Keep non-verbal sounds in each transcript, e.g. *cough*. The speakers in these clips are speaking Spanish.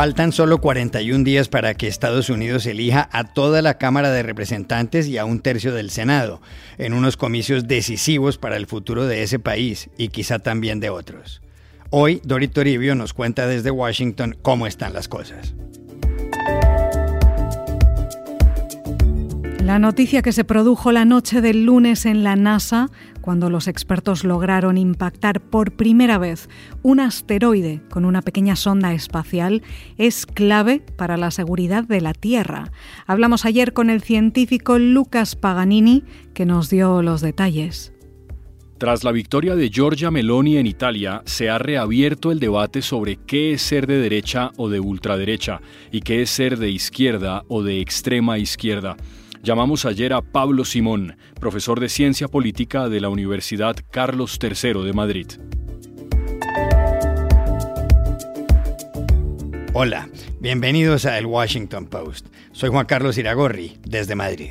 Faltan solo 41 días para que Estados Unidos elija a toda la Cámara de Representantes y a un tercio del Senado, en unos comicios decisivos para el futuro de ese país y quizá también de otros. Hoy, Dori Toribio nos cuenta desde Washington cómo están las cosas. La noticia que se produjo la noche del lunes en la NASA, cuando los expertos lograron impactar por primera vez un asteroide con una pequeña sonda espacial, es clave para la seguridad de la Tierra. Hablamos ayer con el científico Lucas Paganini, que nos dio los detalles. Tras la victoria de Giorgia Meloni en Italia, se ha reabierto el debate sobre qué es ser de derecha o de ultraderecha y qué es ser de izquierda o de extrema izquierda. Llamamos ayer a Pablo Simón, profesor de Ciencia Política de la Universidad Carlos III de Madrid. Hola, bienvenidos a El Washington Post. Soy Juan Carlos Iragorri, desde Madrid.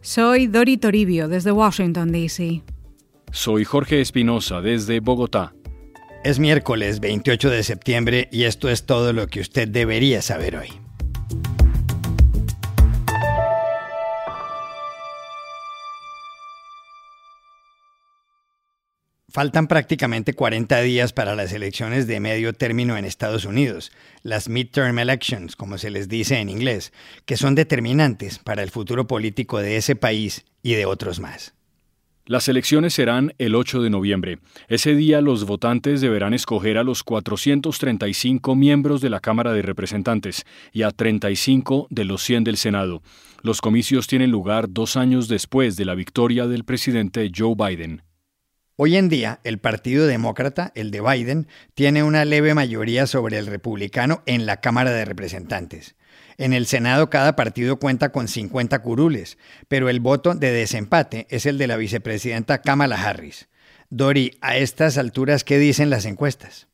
Soy Dori Toribio, desde Washington, D.C. Soy Jorge Espinosa, desde Bogotá. Es miércoles 28 de septiembre y esto es todo lo que usted debería saber hoy. Faltan prácticamente 40 días para las elecciones de medio término en Estados Unidos, las midterm elections, como se les dice en inglés, que son determinantes para el futuro político de ese país y de otros más. Las elecciones serán el 8 de noviembre. Ese día los votantes deberán escoger a los 435 miembros de la Cámara de Representantes y a 35 de los 100 del Senado. Los comicios tienen lugar dos años después de la victoria del presidente Joe Biden. Hoy en día, el Partido Demócrata, el de Biden, tiene una leve mayoría sobre el republicano en la Cámara de Representantes. En el Senado cada partido cuenta con 50 curules, pero el voto de desempate es el de la vicepresidenta Kamala Harris. Dori, a estas alturas, ¿qué dicen las encuestas?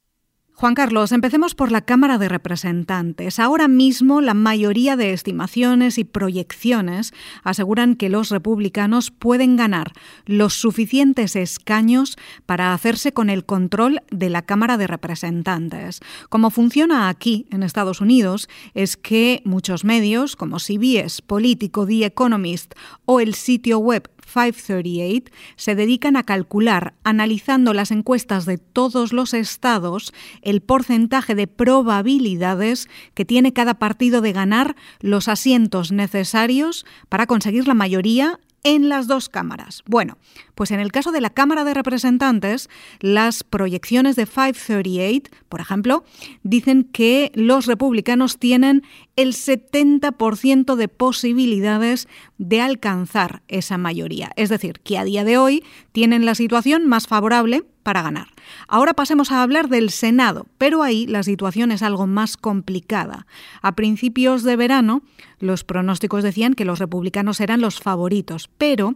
Juan Carlos, empecemos por la Cámara de Representantes. Ahora mismo la mayoría de estimaciones y proyecciones aseguran que los republicanos pueden ganar los suficientes escaños para hacerse con el control de la Cámara de Representantes. Como funciona aquí, en Estados Unidos, es que muchos medios, como CBS, Político, The Economist o el sitio web 538 se dedican a calcular, analizando las encuestas de todos los estados, el porcentaje de probabilidades que tiene cada partido de ganar los asientos necesarios para conseguir la mayoría en las dos cámaras. Bueno, pues en el caso de la Cámara de Representantes, las proyecciones de 538, por ejemplo, dicen que los republicanos tienen el 70% de posibilidades de alcanzar esa mayoría. Es decir, que a día de hoy tienen la situación más favorable para ganar. Ahora pasemos a hablar del Senado, pero ahí la situación es algo más complicada. A principios de verano, los pronósticos decían que los republicanos eran los favoritos, pero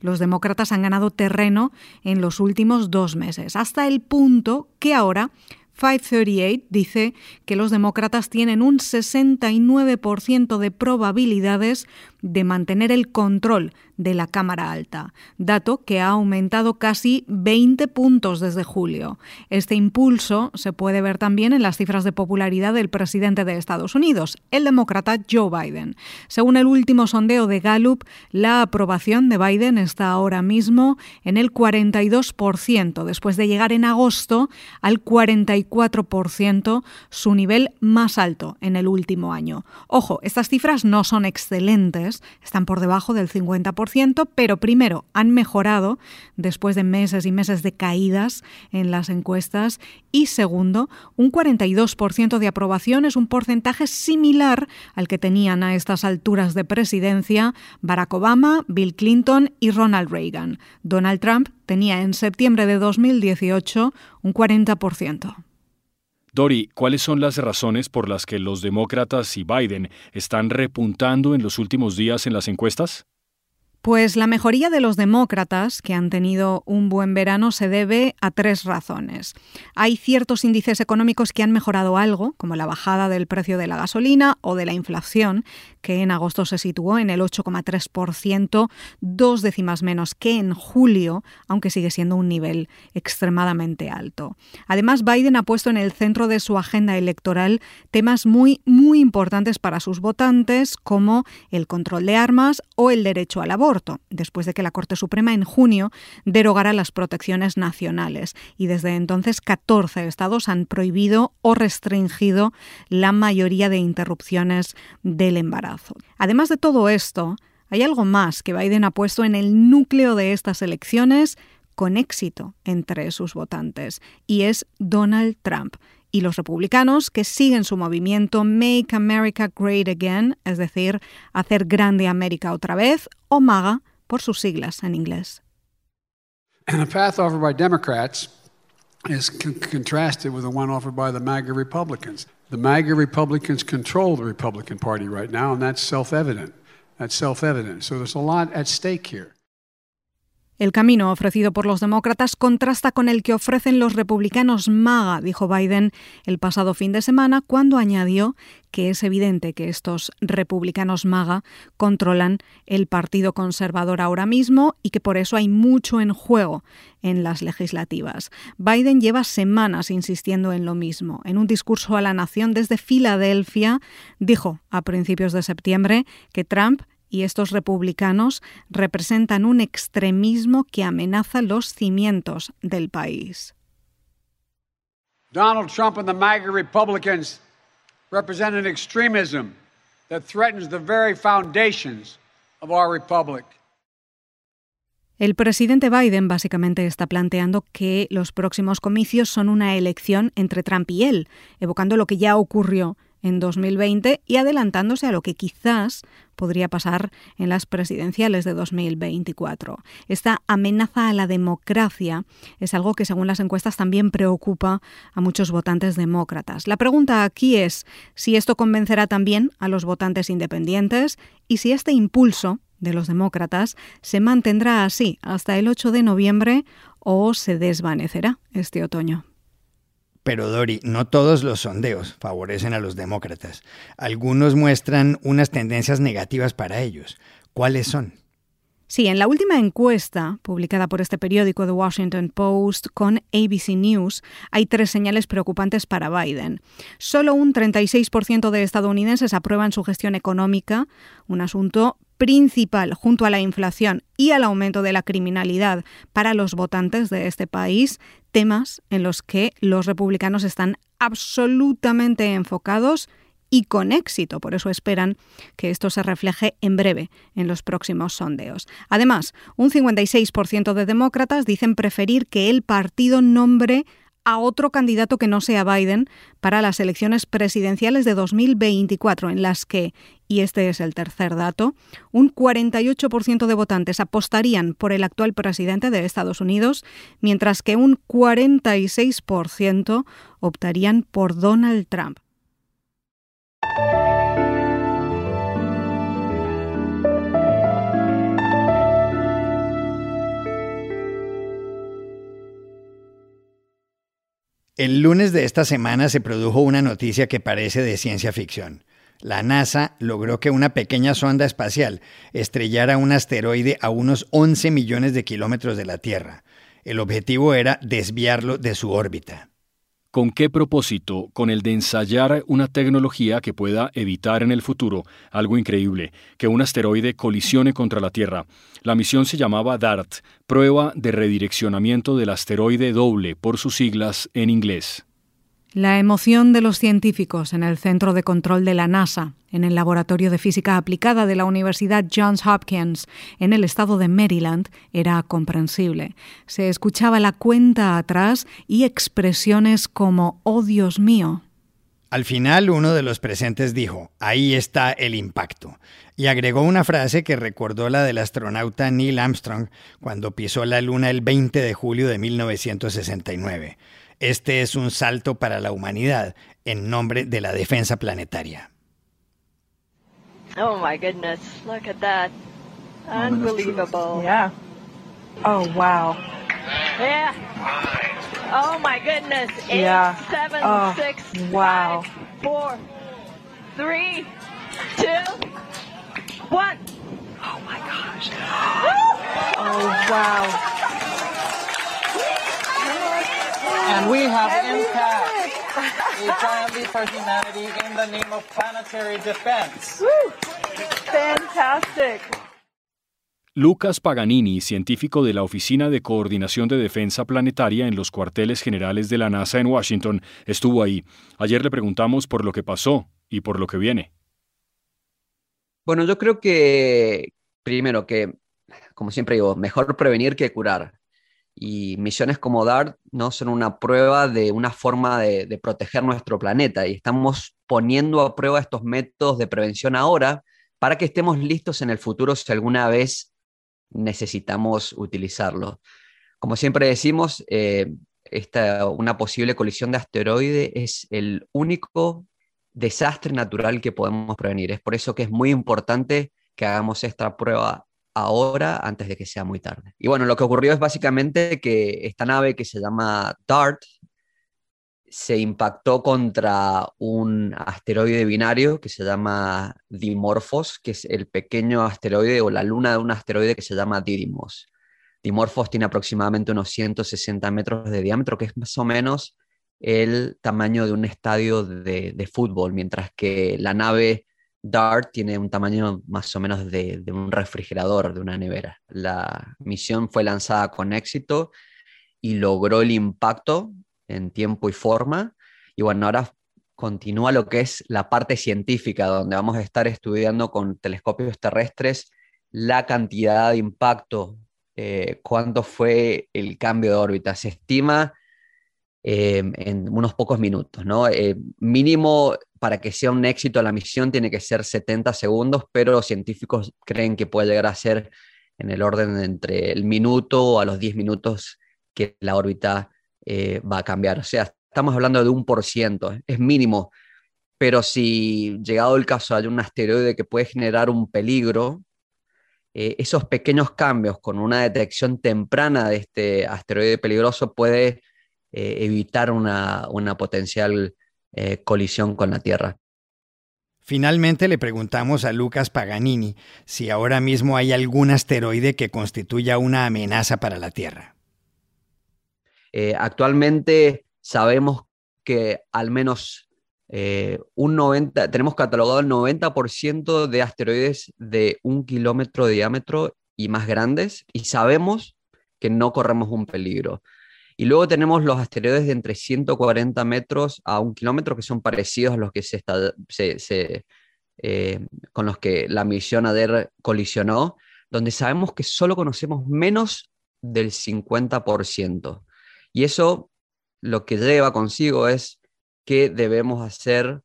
los demócratas han ganado terreno en los últimos dos meses, hasta el punto que ahora 538 dice que los demócratas tienen un 69% de probabilidades de mantener el control de la Cámara Alta, dato que ha aumentado casi 20 puntos desde julio. Este impulso se puede ver también en las cifras de popularidad del presidente de Estados Unidos, el demócrata Joe Biden. Según el último sondeo de Gallup, la aprobación de Biden está ahora mismo en el 42%, después de llegar en agosto al 44%, su nivel más alto en el último año. Ojo, estas cifras no son excelentes, están por debajo del 50%, pero primero han mejorado después de meses y meses de caídas en las encuestas y segundo, un 42% de aprobación es un porcentaje similar al que tenían a estas alturas de presidencia Barack Obama, Bill Clinton y Ronald Reagan. Donald Trump tenía en septiembre de 2018 un 40%. Dori, ¿cuáles son las razones por las que los demócratas y Biden están repuntando en los últimos días en las encuestas? Pues la mejoría de los demócratas, que han tenido un buen verano, se debe a tres razones. Hay ciertos índices económicos que han mejorado algo, como la bajada del precio de la gasolina o de la inflación, que en agosto se situó en el 8,3%, dos décimas menos que en julio, aunque sigue siendo un nivel extremadamente alto. Además, Biden ha puesto en el centro de su agenda electoral temas muy, muy importantes para sus votantes, como el control de armas o el derecho al aborto después de que la Corte Suprema en junio derogara las protecciones nacionales. Y desde entonces 14 estados han prohibido o restringido la mayoría de interrupciones del embarazo. Además de todo esto, hay algo más que Biden ha puesto en el núcleo de estas elecciones con éxito entre sus votantes, y es Donald Trump y los republicanos que siguen su movimiento Make America Great Again, es decir, hacer grande América otra vez, o MAGA por sus siglas en inglés. And the path offered by Democrats is contrasted with the one offered by the MAGA Republicans. The MAGA Republicans control the Republican Party right now, and that's self evident. That's self evident. So there's a lot at stake here. El camino ofrecido por los demócratas contrasta con el que ofrecen los republicanos MAGA, dijo Biden el pasado fin de semana, cuando añadió que es evidente que estos republicanos MAGA controlan el Partido Conservador ahora mismo y que por eso hay mucho en juego en las legislativas. Biden lleva semanas insistiendo en lo mismo. En un discurso a la nación desde Filadelfia, dijo a principios de septiembre que Trump y estos republicanos representan un extremismo que amenaza los cimientos del país. Donald Trump and the MAGA Republicans represent an extremism that threatens the very foundations of our republic. El presidente Biden básicamente está planteando que los próximos comicios son una elección entre Trump y él, evocando lo que ya ocurrió en 2020 y adelantándose a lo que quizás podría pasar en las presidenciales de 2024. Esta amenaza a la democracia es algo que según las encuestas también preocupa a muchos votantes demócratas. La pregunta aquí es si esto convencerá también a los votantes independientes y si este impulso de los demócratas se mantendrá así hasta el 8 de noviembre o se desvanecerá este otoño. Pero Dori, no todos los sondeos favorecen a los demócratas. Algunos muestran unas tendencias negativas para ellos. ¿Cuáles son? Sí, en la última encuesta publicada por este periódico The Washington Post con ABC News hay tres señales preocupantes para Biden. Solo un 36% de estadounidenses aprueban su gestión económica, un asunto principal junto a la inflación y al aumento de la criminalidad para los votantes de este país, temas en los que los republicanos están absolutamente enfocados y con éxito. Por eso esperan que esto se refleje en breve en los próximos sondeos. Además, un 56% de demócratas dicen preferir que el partido nombre a otro candidato que no sea Biden para las elecciones presidenciales de 2024, en las que, y este es el tercer dato, un 48% de votantes apostarían por el actual presidente de Estados Unidos, mientras que un 46% optarían por Donald Trump. El lunes de esta semana se produjo una noticia que parece de ciencia ficción. La NASA logró que una pequeña sonda espacial estrellara un asteroide a unos 11 millones de kilómetros de la Tierra. El objetivo era desviarlo de su órbita. ¿Con qué propósito? Con el de ensayar una tecnología que pueda evitar en el futuro algo increíble, que un asteroide colisione contra la Tierra. La misión se llamaba DART, Prueba de Redireccionamiento del Asteroide Doble, por sus siglas en inglés. La emoción de los científicos en el Centro de Control de la NASA, en el Laboratorio de Física Aplicada de la Universidad Johns Hopkins, en el estado de Maryland, era comprensible. Se escuchaba la cuenta atrás y expresiones como ¡Oh Dios mío! Al final uno de los presentes dijo, ahí está el impacto, y agregó una frase que recordó la del astronauta Neil Armstrong cuando pisó la Luna el 20 de julio de 1969. Este es un salto para la humanidad en nombre de la defensa planetaria. Oh my goodness, look at that. Unbelievable. Yeah. Oh, wow. Yeah. Oh my goodness. Eight, Yeah. seven, Oh, six, wow. five, four, three, two, one. Oh, my gosh. *gasps* Oh, wow. And we have impact. We triumph for humanity in the name of planetary defense. Fantastic. Lucas Paganini, científico de la Oficina de Coordinación de Defensa Planetaria en los cuarteles generales de la NASA en Washington, estuvo ahí. Ayer le preguntamos por lo que pasó y por lo que viene. Bueno, yo creo que, primero, que, como siempre digo, mejor prevenir que curar. Y misiones como DART no son una prueba de una forma de, proteger nuestro planeta. Y estamos poniendo a prueba estos métodos de prevención ahora para que estemos listos en el futuro si alguna vez necesitamos utilizarlo. Como siempre decimos, eh, esta, una posible colisión de asteroide es el único desastre natural que podemos prevenir. Es por eso que es muy importante que hagamos esta prueba ahora antes de que sea muy tarde. Y bueno, lo que ocurrió es básicamente que esta nave que se llama DART se impactó contra un asteroide binario que se llama Dimorphos, que es el pequeño asteroide o la luna de un asteroide que se llama Didymos. Dimorphos tiene aproximadamente unos 160 metros de diámetro, que es más o menos el tamaño de un estadio de, de fútbol, mientras que la nave DART tiene un tamaño más o menos de, un refrigerador, de una nevera. La misión fue lanzada con éxito y logró el impacto en tiempo y forma. Y bueno, ahora continúa lo que es la parte científica, donde vamos a estar estudiando con telescopios terrestres la cantidad de impacto, eh, cuánto fue el cambio de órbita. Se estima eh, en unos pocos minutos, ¿no? Eh, mínimo para que sea un éxito la misión tiene que ser 70 segundos, pero científicos creen que puede llegar a ser en el orden de entre el minuto a los 10 minutos que la órbita eh, va a cambiar. O sea, estamos hablando de un por ciento, es mínimo, pero si llegado el caso hay un asteroide que puede generar un peligro, eh, esos pequeños cambios con una detección temprana de este asteroide peligroso puede eh, evitar una, una potencial eh, colisión con la Tierra. Finalmente le preguntamos a Lucas Paganini si ahora mismo hay algún asteroide que constituya una amenaza para la Tierra. Eh, actualmente sabemos que al menos eh, un 90, tenemos catalogado el 90% de asteroides de un kilómetro de diámetro y más grandes, y sabemos que no corremos un peligro. Y luego tenemos los asteroides de entre 140 metros a un kilómetro, que son parecidos a los que se, está, eh, con los que la misión ADER colisionó, donde sabemos que solo conocemos menos del 50%. Y eso lo que lleva consigo es que debemos hacer,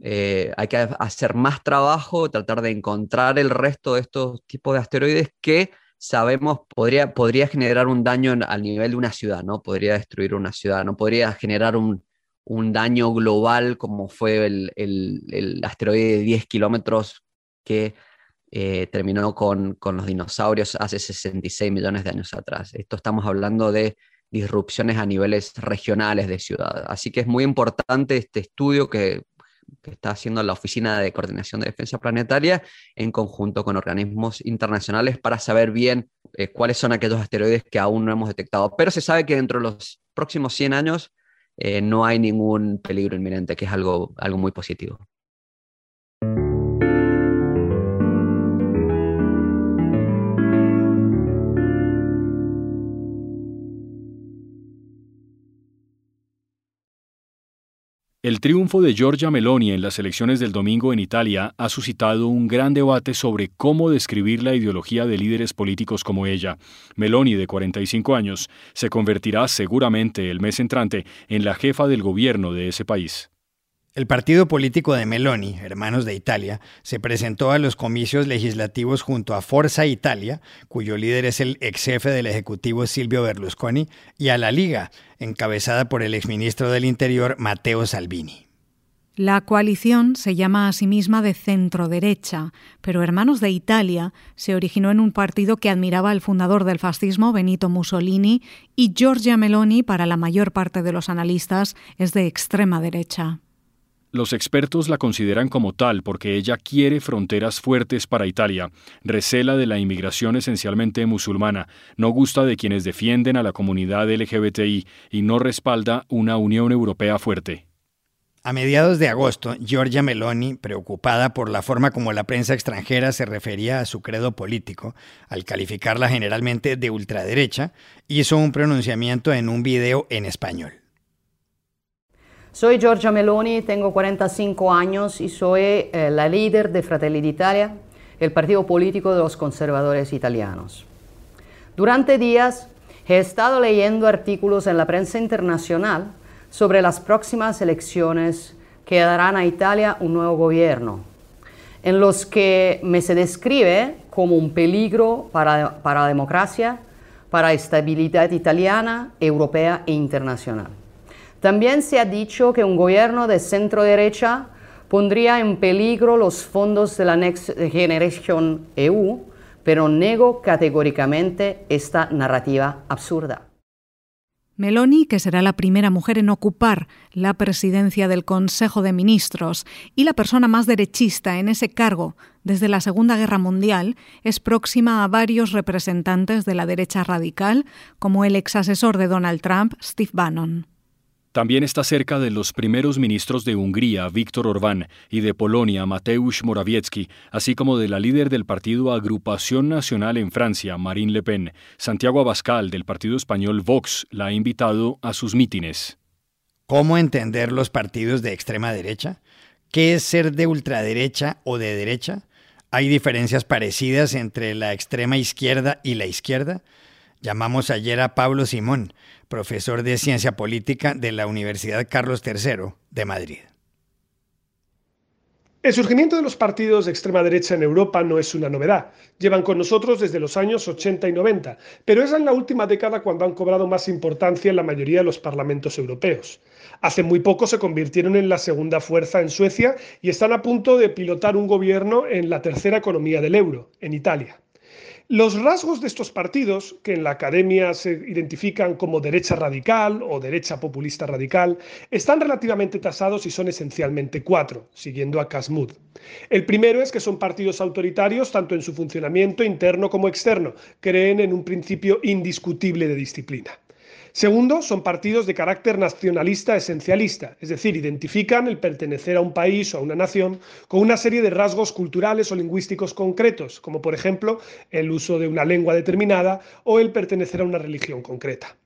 eh, hay que hacer más trabajo, tratar de encontrar el resto de estos tipos de asteroides que sabemos podría, podría generar un daño al nivel de una ciudad, ¿no? Podría destruir una ciudad, no podría generar un, un daño global como fue el, el, asteroide de 10 kilómetros que eh, terminó con, con, los dinosaurios hace 66 millones de años atrás. Esto estamos hablando de disrupciones a niveles regionales de ciudad. Así que es muy importante este estudio que, que está haciendo la Oficina de Coordinación de Defensa Planetaria en conjunto con organismos internacionales para saber bien eh, cuáles son aquellos asteroides que aún no hemos detectado. Pero se sabe que dentro de los próximos 100 años eh, no hay ningún peligro inminente, que es algo, algo muy positivo. El triunfo de Giorgia Meloni en las elecciones del domingo en Italia ha suscitado un gran debate sobre cómo describir la ideología de líderes políticos como ella. Meloni, de 45 años, se convertirá seguramente el mes entrante en la jefa del gobierno de ese país. El partido político de Meloni, Hermanos de Italia, se presentó a los comicios legislativos junto a Forza Italia, cuyo líder es el ex jefe del Ejecutivo Silvio Berlusconi, y a la Liga, encabezada por el exministro del Interior Matteo Salvini. La coalición se llama a sí misma de centro-derecha, pero Hermanos de Italia se originó en un partido que admiraba al fundador del fascismo, Benito Mussolini, y Giorgia Meloni, para la mayor parte de los analistas, es de extrema derecha. Los expertos la consideran como tal porque ella quiere fronteras fuertes para Italia, recela de la inmigración esencialmente musulmana, no gusta de quienes defienden a la comunidad LGBTI y no respalda una Unión Europea fuerte. A mediados de agosto, Giorgia Meloni, preocupada por la forma como la prensa extranjera se refería a su credo político, al calificarla generalmente de ultraderecha, hizo un pronunciamiento en un video en español. Soy Giorgia Meloni, tengo 45 años y soy eh, la líder de Fratelli d'Italia, el partido político de los conservadores italianos. Durante días he estado leyendo artículos en la prensa internacional sobre las próximas elecciones que darán a Italia un nuevo gobierno, en los que me se describe como un peligro para, para la democracia, para la estabilidad italiana, europea e internacional. También se ha dicho que un gobierno de centro derecha pondría en peligro los fondos de la Next Generation EU, pero nego categóricamente esta narrativa absurda. Meloni, que será la primera mujer en ocupar la presidencia del Consejo de Ministros y la persona más derechista en ese cargo desde la Segunda Guerra Mundial, es próxima a varios representantes de la derecha radical, como el ex asesor de Donald Trump, Steve Bannon. También está cerca de los primeros ministros de Hungría, Víctor Orbán, y de Polonia, Mateusz Morawiecki, así como de la líder del partido Agrupación Nacional en Francia, Marine Le Pen. Santiago Abascal, del partido español Vox, la ha invitado a sus mítines. ¿Cómo entender los partidos de extrema derecha? ¿Qué es ser de ultraderecha o de derecha? ¿Hay diferencias parecidas entre la extrema izquierda y la izquierda? Llamamos ayer a Pablo Simón, profesor de Ciencia Política de la Universidad Carlos III de Madrid. El surgimiento de los partidos de extrema derecha en Europa no es una novedad. Llevan con nosotros desde los años 80 y 90, pero es en la última década cuando han cobrado más importancia en la mayoría de los parlamentos europeos. Hace muy poco se convirtieron en la segunda fuerza en Suecia y están a punto de pilotar un gobierno en la tercera economía del euro, en Italia. Los rasgos de estos partidos, que en la academia se identifican como derecha radical o derecha populista radical, están relativamente tasados y son esencialmente cuatro, siguiendo a Casmud. El primero es que son partidos autoritarios tanto en su funcionamiento interno como externo, creen en un principio indiscutible de disciplina. Segundo, son partidos de carácter nacionalista esencialista, es decir, identifican el pertenecer a un país o a una nación con una serie de rasgos culturales o lingüísticos concretos, como por ejemplo el uso de una lengua determinada o el pertenecer a una religión concreta.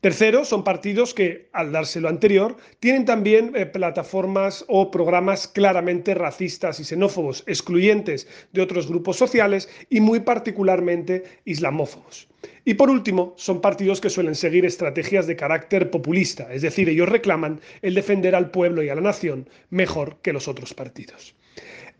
Tercero, son partidos que, al darse lo anterior, tienen también eh, plataformas o programas claramente racistas y xenófobos, excluyentes de otros grupos sociales y muy particularmente islamófobos. Y por último, son partidos que suelen seguir estrategias de carácter populista, es decir, ellos reclaman el defender al pueblo y a la nación mejor que los otros partidos.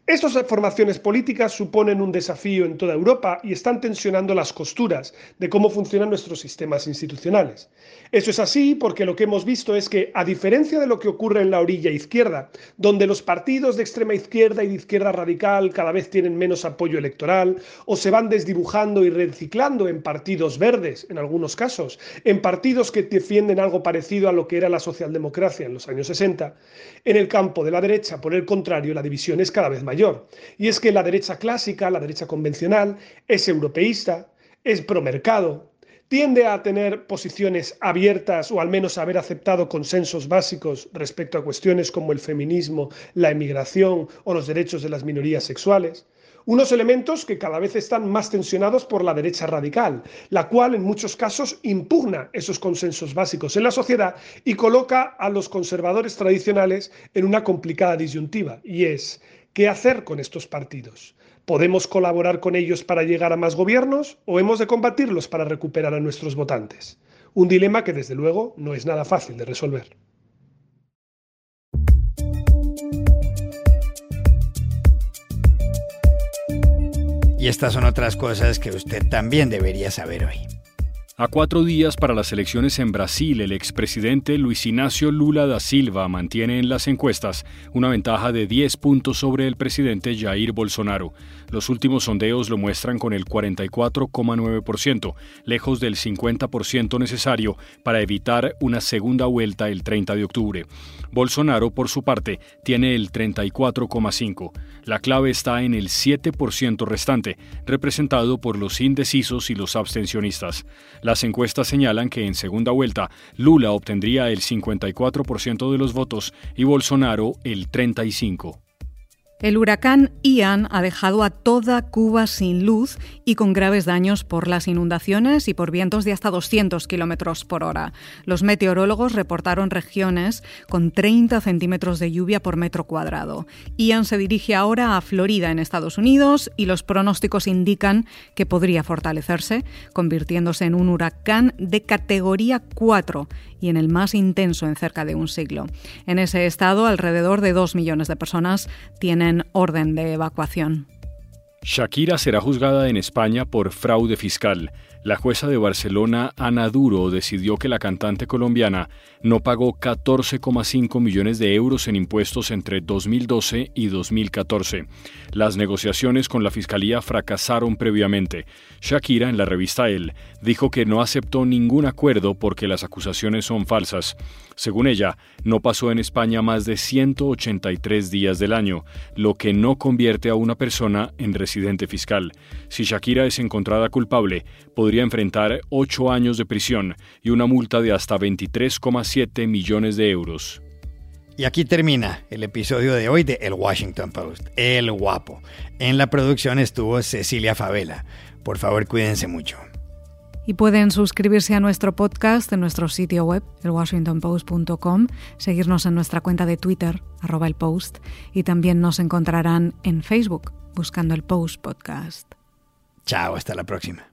Estas formaciones políticas suponen un desafío en toda Europa y están tensionando las costuras de cómo funcionan nuestros sistemas institucionales. Eso es así porque lo que hemos visto es que, a diferencia de lo que ocurre en la orilla izquierda, donde los partidos de extrema izquierda y de izquierda radical cada vez tienen menos apoyo electoral o se van desdibujando y reciclando en partidos verdes, en algunos casos, en partidos que defienden algo parecido a lo que era la socialdemocracia en los años 60, en el campo de la derecha, por el contrario, la división es cada vez mayor y es que la derecha clásica, la derecha convencional, es europeísta, es promercado, tiende a tener posiciones abiertas o al menos haber aceptado consensos básicos respecto a cuestiones como el feminismo, la emigración o los derechos de las minorías sexuales. Unos elementos que cada vez están más tensionados por la derecha radical, la cual en muchos casos impugna esos consensos básicos en la sociedad y coloca a los conservadores tradicionales en una complicada disyuntiva, y es ¿Qué hacer con estos partidos? ¿Podemos colaborar con ellos para llegar a más gobiernos o hemos de combatirlos para recuperar a nuestros votantes? Un dilema que desde luego no es nada fácil de resolver. Y estas son otras cosas que usted también debería saber hoy. A cuatro días para las elecciones en Brasil, el expresidente Luis Ignacio Lula da Silva mantiene en las encuestas una ventaja de 10 puntos sobre el presidente Jair Bolsonaro. Los últimos sondeos lo muestran con el 44,9%, lejos del 50% necesario para evitar una segunda vuelta el 30 de octubre. Bolsonaro, por su parte, tiene el 34,5%. La clave está en el 7% restante, representado por los indecisos y los abstencionistas. Las encuestas señalan que en segunda vuelta Lula obtendría el 54% de los votos y Bolsonaro el 35%. El huracán Ian ha dejado a toda Cuba sin luz y con graves daños por las inundaciones y por vientos de hasta 200 kilómetros por hora. Los meteorólogos reportaron regiones con 30 centímetros de lluvia por metro cuadrado. Ian se dirige ahora a Florida, en Estados Unidos, y los pronósticos indican que podría fortalecerse, convirtiéndose en un huracán de categoría 4 y en el más intenso en cerca de un siglo. En ese estado, alrededor de 2 millones de personas tienen orden de evacuación. Shakira será juzgada en España por fraude fiscal. La jueza de Barcelona, Ana Duro, decidió que la cantante colombiana no pagó 14,5 millones de euros en impuestos entre 2012 y 2014. Las negociaciones con la fiscalía fracasaron previamente. Shakira, en la revista El, dijo que no aceptó ningún acuerdo porque las acusaciones son falsas. Según ella, no pasó en España más de 183 días del año, lo que no convierte a una persona en residente fiscal. Si Shakira es encontrada culpable, podría enfrentar ocho años de prisión y una multa de hasta 23,7 millones de euros. Y aquí termina el episodio de hoy de El Washington Post, El Guapo. En la producción estuvo Cecilia Favela. Por favor, cuídense mucho. Y pueden suscribirse a nuestro podcast en nuestro sitio web, elwashingtonpost.com, seguirnos en nuestra cuenta de Twitter, arroba el post, y también nos encontrarán en Facebook, buscando el Post Podcast. Chao, hasta la próxima.